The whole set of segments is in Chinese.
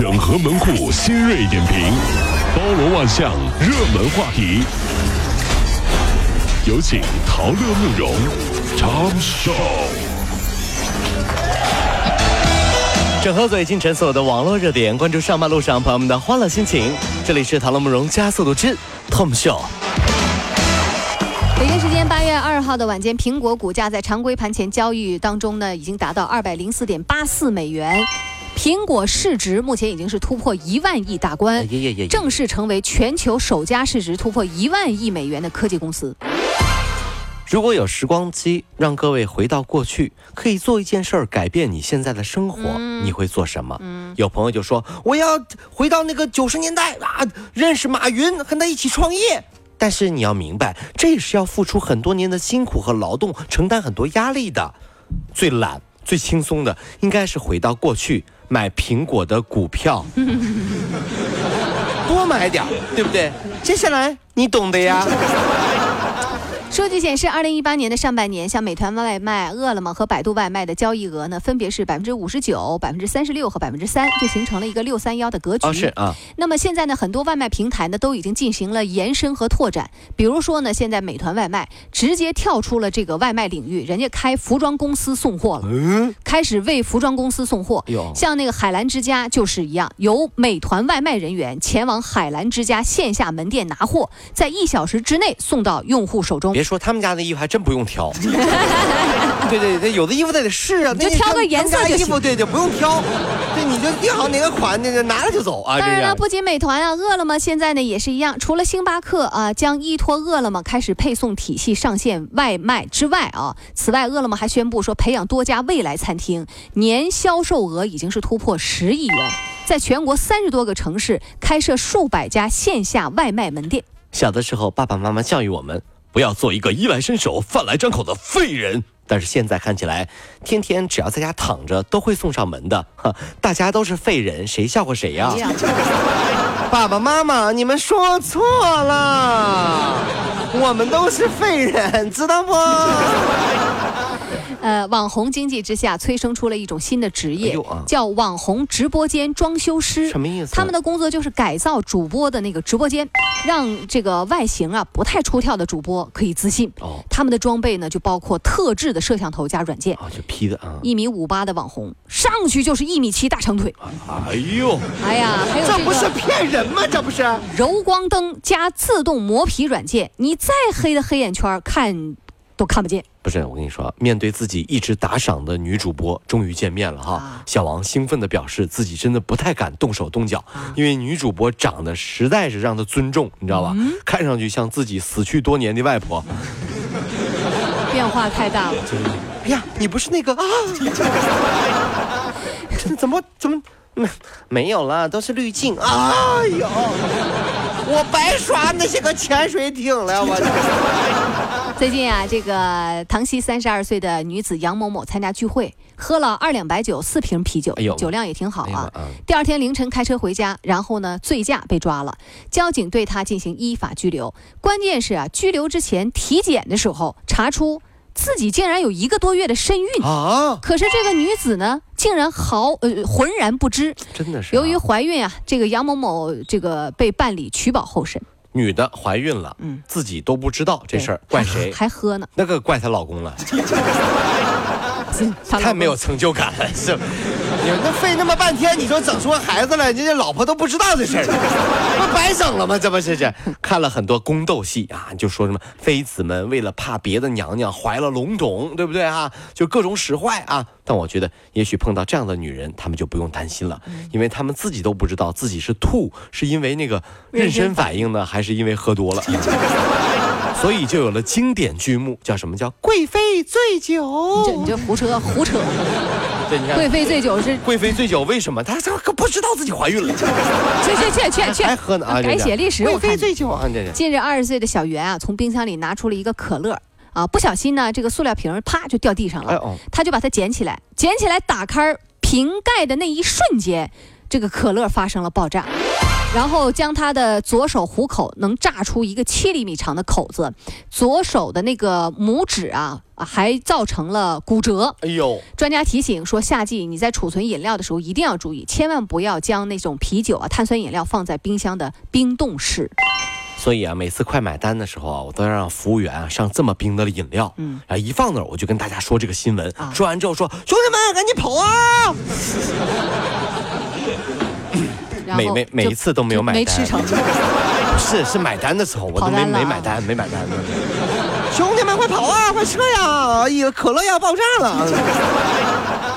整合门户新锐点评，包罗万象，热门话题。有请陶乐慕容长寿。整合最近晨所有的网络热点，关注上班路上朋友们的欢乐心情。这里是陶乐慕容加速度之 Tom Show。北京时间八月二号的晚间，苹果股价在常规盘前交易当中呢，已经达到二百零四点八四美元。苹果市值目前已经是突破一万亿大关，正式成为全球首家市值突破一万亿美元的科技公司。如果有时光机，让各位回到过去，可以做一件事儿改变你现在的生活，你会做什么？有朋友就说我要回到那个九十年代啊，认识马云，和他一起创业。但是你要明白，这也是要付出很多年的辛苦和劳动，承担很多压力的。最懒、最轻松的，应该是回到过去买苹果的股票，多买点对不对？接下来你懂的呀。数据显示，二零一八年的上半年，像美团外卖、饿了么和百度外卖的交易额呢，分别是百分之五十九、百分之三十六和百分之三，就形成了一个六三幺的格局。是啊。那么现在呢，很多外卖平台呢都已经进行了延伸和拓展。比如说呢，现在美团外卖直接跳出了这个外卖领域，人家开服装公司送货了，嗯，开始为服装公司送货。像那个海澜之家就是一样，由美团外卖人员前往海澜之家线下门店拿货，在一小时之内送到用户手中。别说他们家的衣服还真不用挑，对对对，有的衣服他得试啊，就挑个颜色就行。对，对不用挑，对，你就定好哪个款，那个拿了就走啊。当然了，不仅美团啊，饿了么现在呢也是一样，除了星巴克啊将依托饿了么开始配送体系上线外卖之外啊，此外饿了么还宣布说培养多家未来餐厅，年销售额已经是突破十亿元，在全国三十多个城市开设数百家线下外卖门店。小的时候，爸爸妈妈教育我们。不要做一个衣来伸手、饭来张口的废人。但是现在看起来，天天只要在家躺着都会送上门的，哈，大家都是废人，谁笑话谁呀？爸爸妈妈，你们说错了，我们都是废人，知道不？呃，网红经济之下催生出了一种新的职业，叫网红直播间装修师。什么意思？他们的工作就是改造主播的那个直播间，让这个外形啊不太出挑的主播可以自信。哦。他们的装备呢，就包括特制的摄像头加软件。啊，就 P 的啊。一米五八的网红上去就是一米七大长腿。哎呦！哎呀，还有这不是骗人吗？这不是柔光灯加自动磨皮软件，你再黑的黑眼圈看。都看不见。不是我跟你说，面对自己一直打赏的女主播，终于见面了哈。小王兴奋地表示，自己真的不太敢动手动脚，因为女主播长得实在是让他尊重，你知道吧？看上去像自己死去多年的外婆。变化太大了。哎呀，你不是那个啊？这怎么怎么没没有了？都是滤镜。哎呦，我白刷那些个潜水艇了，我。最近啊，这个唐溪三十二岁的女子杨某某参加聚会，喝了二两白酒、四瓶啤酒，酒量也挺好啊。第二天凌晨开车回家，然后呢醉驾被抓了，交警对她进行依法拘留。关键是啊，拘留之前体检的时候查出自己竟然有一个多月的身孕啊！可是这个女子呢，竟然毫呃浑然不知。真的是。由于怀孕啊，这个杨某某这个被办理取保候审。女的怀孕了，嗯，自己都不知道这事儿，怪谁？还喝呢？那个怪她老公了，太没有成就感了，是。你那费那么半天，你说整出孩子来，人家老婆都不知道这事儿，不白整了吗？这不是这看了很多宫斗戏啊，就说什么妃子们为了怕别的娘娘怀了龙种，对不对啊？就各种使坏啊。但我觉得，也许碰到这样的女人，他们就不用担心了，因为他们自己都不知道自己是吐，是因为那个妊娠反应呢，还是因为喝多了？所以就有了经典剧目，叫什么叫贵妃醉酒？你这你这胡扯胡扯。贵妃醉酒是贵妃醉酒，为什么她这可不知道自己怀孕了？去去去去去，还喝呢啊！改写历史。贵妃醉酒啊！近日，二十岁的小袁啊，从冰箱里拿出了一个可乐啊，不小心呢，这个塑料瓶啪就掉地上了。哎哦。他就把它捡起来，捡起来打开瓶盖的那一瞬间，这个可乐发生了爆炸，然后将他的左手虎口能炸出一个七厘米长的口子，左手的那个拇指啊。还造成了骨折。哎呦！专家提醒说，夏季你在储存饮料的时候一定要注意，千万不要将那种啤酒啊、碳酸饮料放在冰箱的冰冻室。所以啊，每次快买单的时候啊，我都要让服务员啊上这么冰的饮料。嗯，啊，一放那儿我就跟大家说这个新闻。说完之后说，兄弟们赶紧跑啊！每每每一次都没有买单，没吃成。是是买单的时候，我都没没买单，没买单。兄弟们快跑啊，快撤呀！哎呀，可乐要爆炸了。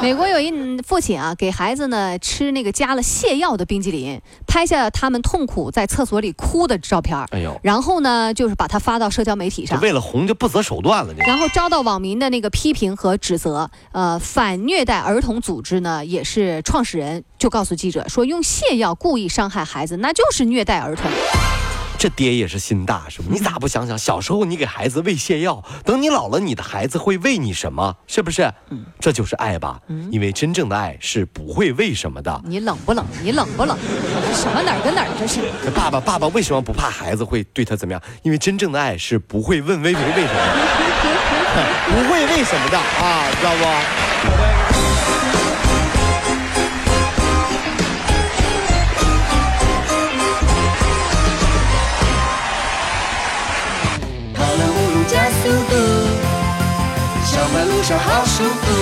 美国有一父亲啊，给孩子呢吃那个加了泻药的冰激凌，拍下他们痛苦在厕所里哭的照片。哎呦，然后呢，就是把它发到社交媒体上，为了红就不择手段了。然后遭到网民的那个批评和指责。呃，反虐待儿童组织呢，也是创始人就告诉记者说，用泻药故意伤害孩子，那就是虐待儿童。这爹也是心大，是不？你咋不想想，小时候你给孩子喂泻药，等你老了，你的孩子会喂你什么？是不是？嗯，这就是爱吧。嗯，因为真正的爱是不会为什么的。你冷不冷？你冷不冷？什么哪儿跟哪儿？这是。爸爸，爸爸为什么不怕孩子会对他怎么样？因为真正的爱是不会问为为为什么，不会为什么的啊，知道不？手，好舒服。